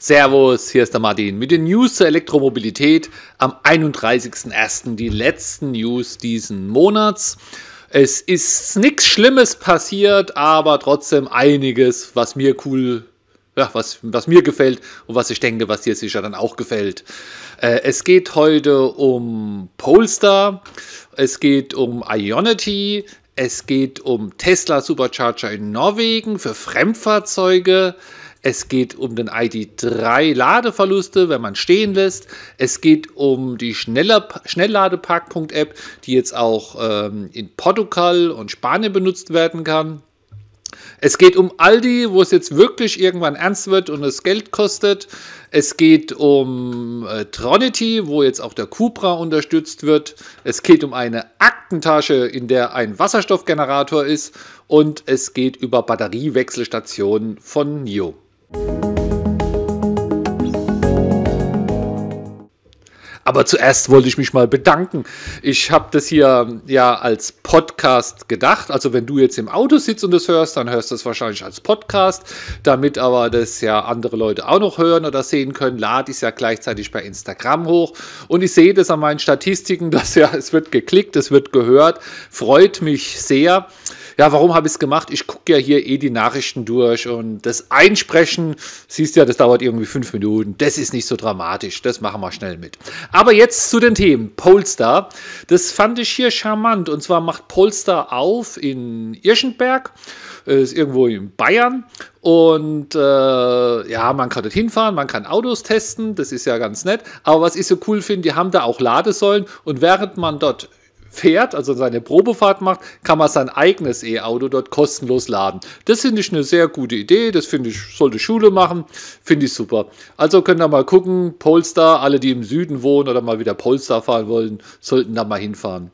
Servus, hier ist der Martin mit den News zur Elektromobilität am 31.01. Die letzten News diesen Monats. Es ist nichts Schlimmes passiert, aber trotzdem einiges, was mir cool, ja, was, was mir gefällt und was ich denke, was dir sicher dann auch gefällt. Äh, es geht heute um Polestar, es geht um Ionity, es geht um Tesla Supercharger in Norwegen für Fremdfahrzeuge. Es geht um den ID3 Ladeverluste, wenn man stehen lässt. Es geht um die Schnellladeparkpunkt-App, die jetzt auch ähm, in Portugal und Spanien benutzt werden kann. Es geht um Aldi, wo es jetzt wirklich irgendwann ernst wird und es Geld kostet. Es geht um äh, Tronity, wo jetzt auch der Cupra unterstützt wird. Es geht um eine Aktentasche, in der ein Wasserstoffgenerator ist. Und es geht über Batteriewechselstationen von NIO. Thank you Aber zuerst wollte ich mich mal bedanken. Ich habe das hier ja als Podcast gedacht. Also wenn du jetzt im Auto sitzt und das hörst, dann hörst du es wahrscheinlich als Podcast. Damit aber das ja andere Leute auch noch hören oder sehen können, lade ich es ja gleichzeitig bei Instagram hoch. Und ich sehe das an meinen Statistiken, dass ja, es wird geklickt, es wird gehört. Freut mich sehr. Ja, warum habe ich es gemacht? Ich gucke ja hier eh die Nachrichten durch und das Einsprechen, siehst ja, das dauert irgendwie fünf Minuten. Das ist nicht so dramatisch. Das machen wir schnell mit. Aber jetzt zu den Themen. Polestar. Das fand ich hier charmant. Und zwar macht Polestar auf in Irschenberg. Ist irgendwo in Bayern. Und äh, ja, man kann dort hinfahren, man kann Autos testen, das ist ja ganz nett. Aber was ich so cool finde, die haben da auch Ladesäulen und während man dort fährt, also seine Probefahrt macht, kann man sein eigenes E-Auto dort kostenlos laden. Das finde ich eine sehr gute Idee, das finde ich, sollte Schule machen, finde ich super. Also könnt ihr mal gucken, Polestar, alle, die im Süden wohnen oder mal wieder Polestar fahren wollen, sollten da mal hinfahren.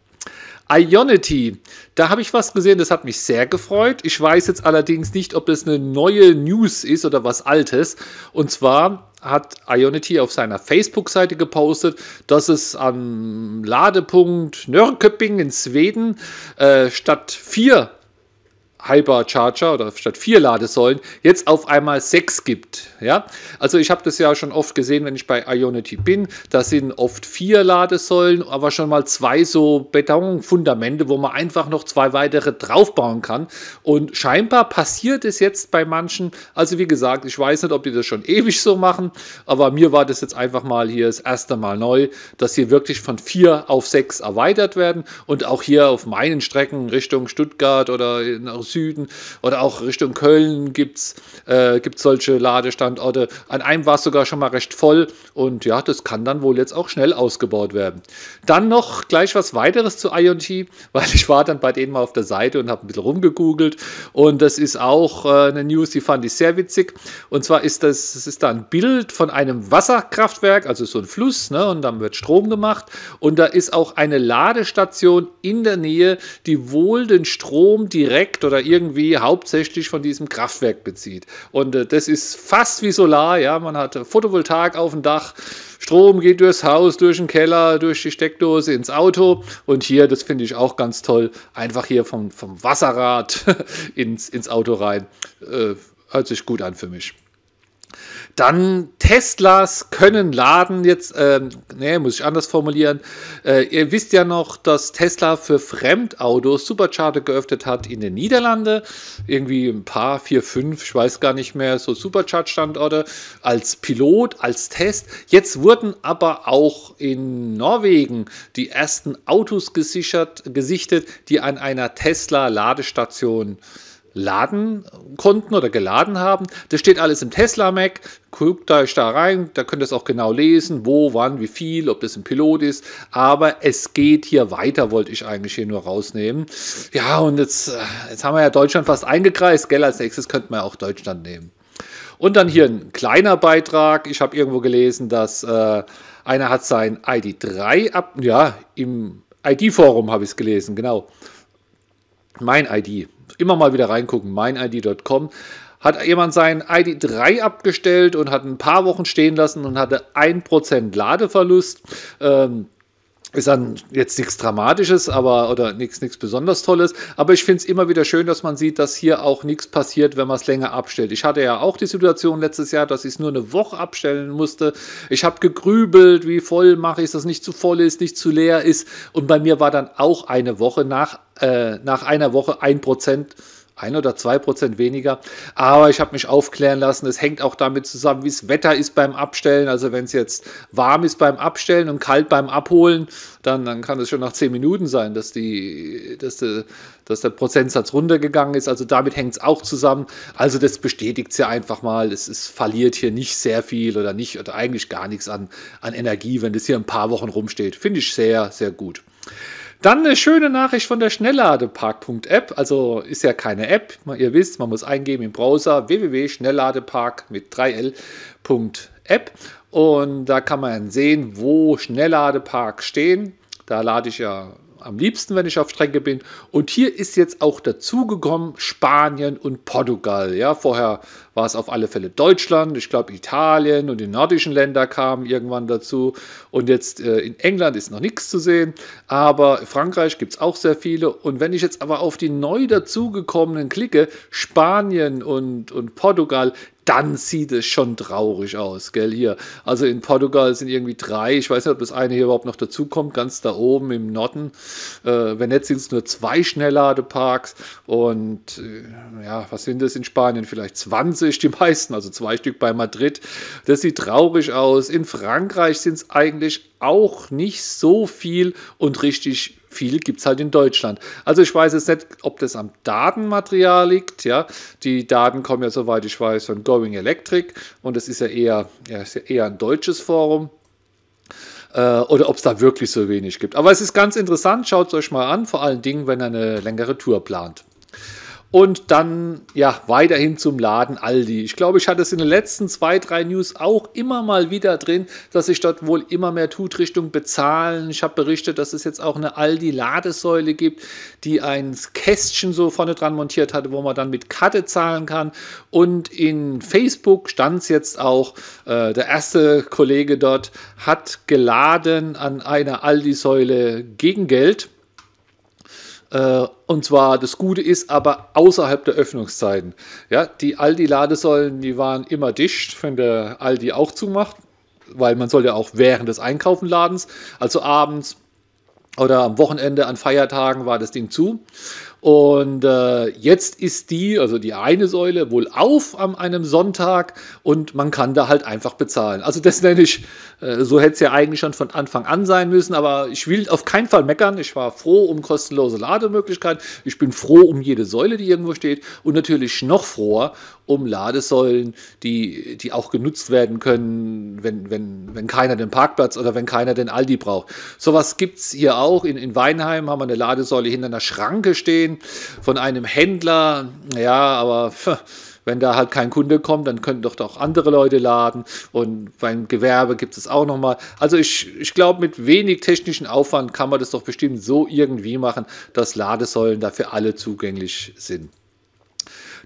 Ionity, da habe ich was gesehen, das hat mich sehr gefreut. Ich weiß jetzt allerdings nicht, ob das eine neue News ist oder was Altes. Und zwar hat Ionity auf seiner Facebook-Seite gepostet, dass es am Ladepunkt Nörrköping in Schweden äh, statt vier Hypercharger oder statt vier Ladesäulen jetzt auf einmal sechs gibt. Ja? Also ich habe das ja schon oft gesehen, wenn ich bei Ionity bin, da sind oft vier Ladesäulen, aber schon mal zwei so Betonfundamente, wo man einfach noch zwei weitere draufbauen kann. Und scheinbar passiert es jetzt bei manchen, also wie gesagt, ich weiß nicht, ob die das schon ewig so machen, aber mir war das jetzt einfach mal hier das erste Mal neu, dass hier wirklich von vier auf sechs erweitert werden und auch hier auf meinen Strecken Richtung Stuttgart oder nach Süden oder auch Richtung Köln gibt es äh, solche Ladestandorte. An einem war es sogar schon mal recht voll und ja, das kann dann wohl jetzt auch schnell ausgebaut werden. Dann noch gleich was weiteres zu IoT, weil ich war dann bei denen mal auf der Seite und habe ein bisschen rumgegoogelt und das ist auch äh, eine News, die fand ich sehr witzig. Und zwar ist das, das ist da ein Bild von einem Wasserkraftwerk, also so ein Fluss, ne, und dann wird Strom gemacht und da ist auch eine Ladestation in der Nähe, die wohl den Strom direkt oder irgendwie hauptsächlich von diesem Kraftwerk bezieht. Und äh, das ist fast wie Solar, ja, man hat Photovoltaik auf dem Dach, Strom geht durchs Haus, durch den Keller, durch die Steckdose ins Auto und hier, das finde ich auch ganz toll, einfach hier vom, vom Wasserrad ins, ins Auto rein. Äh, hört sich gut an für mich. Dann Teslas können laden. Jetzt, ähm, nee, muss ich anders formulieren. Äh, ihr wisst ja noch, dass Tesla für Fremdautos Supercharger geöffnet hat in den Niederlanden. Irgendwie ein paar, vier, fünf, ich weiß gar nicht mehr, so Supercharge-Standorte als Pilot, als Test. Jetzt wurden aber auch in Norwegen die ersten Autos gesichert, gesichtet, die an einer Tesla-Ladestation laden konnten oder geladen haben. Das steht alles im Tesla Mac. Guckt euch da rein, da könnt ihr es auch genau lesen, wo, wann, wie viel, ob das ein Pilot ist. Aber es geht hier weiter, wollte ich eigentlich hier nur rausnehmen. Ja, und jetzt, äh, jetzt haben wir ja Deutschland fast eingekreist, gell? Als nächstes könnten wir auch Deutschland nehmen. Und dann hier ein kleiner Beitrag. Ich habe irgendwo gelesen, dass äh, einer hat sein ID3 ab, ja, im ID-Forum habe ich es gelesen, genau. Mein ID immer mal wieder reingucken, meinid.com, hat jemand sein ID 3 abgestellt und hat ein paar Wochen stehen lassen und hatte 1% Ladeverlust. Ähm, ist dann jetzt nichts Dramatisches, aber oder nichts nichts besonders Tolles. Aber ich finde es immer wieder schön, dass man sieht, dass hier auch nichts passiert, wenn man es länger abstellt. Ich hatte ja auch die Situation letztes Jahr, dass ich es nur eine Woche abstellen musste. Ich habe gegrübelt, wie voll mache ich dass nicht zu voll ist, nicht zu leer ist. Und bei mir war dann auch eine Woche nach, äh, nach einer Woche ein Prozent ein oder zwei Prozent weniger. Aber ich habe mich aufklären lassen, es hängt auch damit zusammen, wie das Wetter ist beim Abstellen. Also wenn es jetzt warm ist beim Abstellen und kalt beim Abholen, dann, dann kann es schon nach zehn Minuten sein, dass, die, dass, die, dass der Prozentsatz runtergegangen ist. Also damit hängt es auch zusammen. Also das bestätigt es ja einfach mal. Es, es verliert hier nicht sehr viel oder nicht oder eigentlich gar nichts an, an Energie, wenn das hier ein paar Wochen rumsteht. Finde ich sehr, sehr gut. Dann eine schöne Nachricht von der Schnellladepark.app. Also ist ja keine App. Ihr wisst, man muss eingeben im Browser www.schnellladepark mit 3l.app. Und da kann man sehen, wo Schnellladeparks stehen. Da lade ich ja am liebsten, wenn ich auf Strecke bin. Und hier ist jetzt auch dazugekommen Spanien und Portugal. Ja, vorher war es auf alle Fälle Deutschland, ich glaube Italien und die nordischen Länder kamen irgendwann dazu. Und jetzt äh, in England ist noch nichts zu sehen, aber Frankreich gibt es auch sehr viele. Und wenn ich jetzt aber auf die neu dazugekommenen klicke, Spanien und, und Portugal, dann sieht es schon traurig aus, gell, hier. Also in Portugal sind irgendwie drei, ich weiß nicht, ob das eine hier überhaupt noch dazukommt, ganz da oben im Norden. Äh, wenn nicht, sind es nur zwei Schnellladeparks und äh, ja, was sind das in Spanien? Vielleicht 20, die meisten, also zwei Stück bei Madrid. Das sieht traurig aus. In Frankreich sind es eigentlich auch nicht so viel und richtig viel gibt es halt in Deutschland. Also ich weiß jetzt nicht, ob das am Datenmaterial liegt. Ja, die Daten kommen ja, soweit ich weiß, von Going Electric und das ist ja eher, ja, ist ja eher ein deutsches Forum äh, oder ob es da wirklich so wenig gibt. Aber es ist ganz interessant, schaut es euch mal an, vor allen Dingen, wenn ihr eine längere Tour plant. Und dann, ja, weiterhin zum Laden Aldi. Ich glaube, ich hatte es in den letzten zwei, drei News auch immer mal wieder drin, dass sich dort wohl immer mehr tut Richtung Bezahlen. Ich habe berichtet, dass es jetzt auch eine Aldi-Ladesäule gibt, die ein Kästchen so vorne dran montiert hatte, wo man dann mit Karte zahlen kann. Und in Facebook stand es jetzt auch, äh, der erste Kollege dort hat geladen an einer Aldi-Säule gegen Geld. Und zwar das Gute ist aber außerhalb der Öffnungszeiten. Ja, die Aldi-Ladesäulen, die waren immer dicht, wenn der Aldi auch zumacht, weil man soll ja auch während des Einkaufenladens, also abends oder am Wochenende an Feiertagen war das Ding zu. Und äh, jetzt ist die, also die eine Säule, wohl auf an einem Sonntag und man kann da halt einfach bezahlen. Also das nenne ich, äh, so hätte es ja eigentlich schon von Anfang an sein müssen, aber ich will auf keinen Fall meckern. Ich war froh um kostenlose Lademöglichkeiten. Ich bin froh um jede Säule, die irgendwo steht und natürlich noch froher um Ladesäulen, die, die auch genutzt werden können, wenn, wenn, wenn keiner den Parkplatz oder wenn keiner den Aldi braucht. Sowas gibt es hier auch. In, in Weinheim haben wir eine Ladesäule hinter einer Schranke stehen von einem Händler. Ja, aber wenn da halt kein Kunde kommt, dann können doch auch andere Leute laden. Und beim Gewerbe gibt es auch nochmal. Also ich, ich glaube, mit wenig technischen Aufwand kann man das doch bestimmt so irgendwie machen, dass Ladesäulen dafür alle zugänglich sind.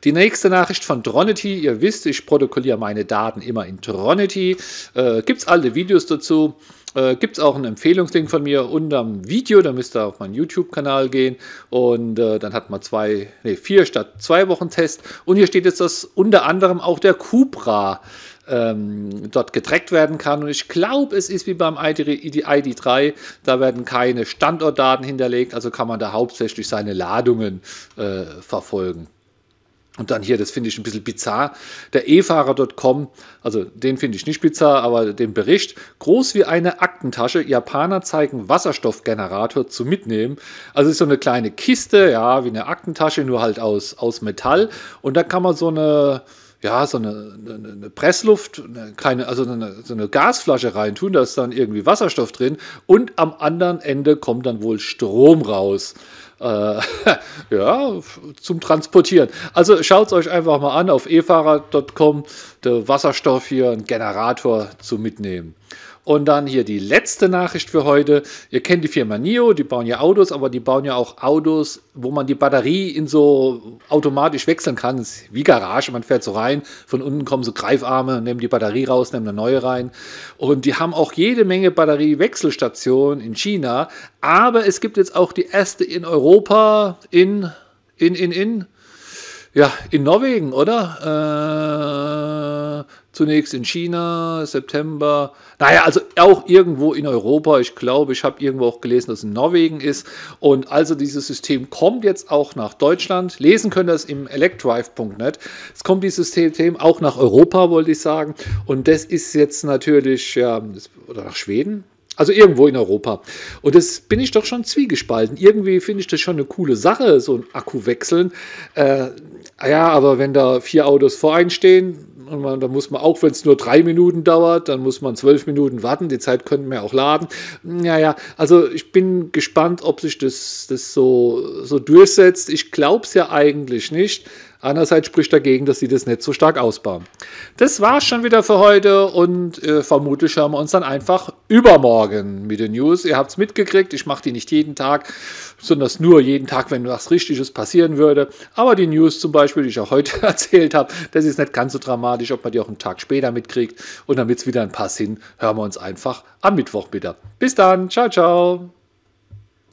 Die nächste Nachricht von Tronity. Ihr wisst, ich protokolliere meine Daten immer in Tronity. Äh, Gibt es alle Videos dazu. Äh, Gibt es auch einen Empfehlungslink von mir unter dem Video, da müsst ihr auf meinen YouTube-Kanal gehen und äh, dann hat man zwei, nee, vier statt zwei Wochen Test. Und hier steht jetzt, dass unter anderem auch der Cupra ähm, dort getrackt werden kann. Und ich glaube, es ist wie beim ID, ID3, da werden keine Standortdaten hinterlegt, also kann man da hauptsächlich seine Ladungen äh, verfolgen. Und dann hier, das finde ich ein bisschen bizarr, der e-Fahrer.com, also den finde ich nicht bizarr, aber den Bericht, groß wie eine Aktentasche, Japaner zeigen Wasserstoffgenerator zu mitnehmen. Also ist so eine kleine Kiste, ja, wie eine Aktentasche, nur halt aus, aus Metall. Und da kann man so eine, ja, so eine, eine, eine Pressluft, eine kleine, also eine, so eine Gasflasche reintun, da ist dann irgendwie Wasserstoff drin und am anderen Ende kommt dann wohl Strom raus äh, ja, zum Transportieren. Also schaut es euch einfach mal an auf efahrer.com, der Wasserstoff hier, ein Generator zu mitnehmen. Und dann hier die letzte Nachricht für heute. Ihr kennt die Firma NIO, die bauen ja Autos, aber die bauen ja auch Autos, wo man die Batterie in so automatisch wechseln kann. Ist wie Garage, man fährt so rein, von unten kommen so Greifarme, nehmen die Batterie raus, nehmen eine neue rein. Und die haben auch jede Menge Batteriewechselstationen in China, aber es gibt jetzt auch die erste in Europa, in, in, in, in, ja, in Norwegen, oder? Äh, zunächst in China, September. Naja, also auch irgendwo in Europa. Ich glaube, ich habe irgendwo auch gelesen, dass es in Norwegen ist. Und also dieses System kommt jetzt auch nach Deutschland. Lesen können das im electrive.net. Es kommt dieses System auch nach Europa, wollte ich sagen. Und das ist jetzt natürlich, ja, oder nach Schweden. Also irgendwo in Europa. Und das bin ich doch schon zwiegespalten. Irgendwie finde ich das schon eine coole Sache, so ein Akku wechseln. Äh, ja, aber wenn da vier Autos vor einen stehen, und man, da muss man, auch wenn es nur drei Minuten dauert, dann muss man zwölf Minuten warten. Die Zeit könnten wir auch laden. Naja, also ich bin gespannt, ob sich das, das so, so durchsetzt. Ich glaube es ja eigentlich nicht. Andererseits spricht dagegen, dass sie das nicht so stark ausbauen. Das war's schon wieder für heute und äh, vermutlich hören wir uns dann einfach übermorgen mit den News. Ihr habt es mitgekriegt, ich mache die nicht jeden Tag, sondern nur jeden Tag, wenn was Richtiges passieren würde. Aber die News zum Beispiel, die ich auch heute erzählt habe, das ist nicht ganz so dramatisch, ob man die auch einen Tag später mitkriegt. Und damit es wieder ein paar sind, hören wir uns einfach am Mittwoch wieder. Bis dann, ciao, ciao.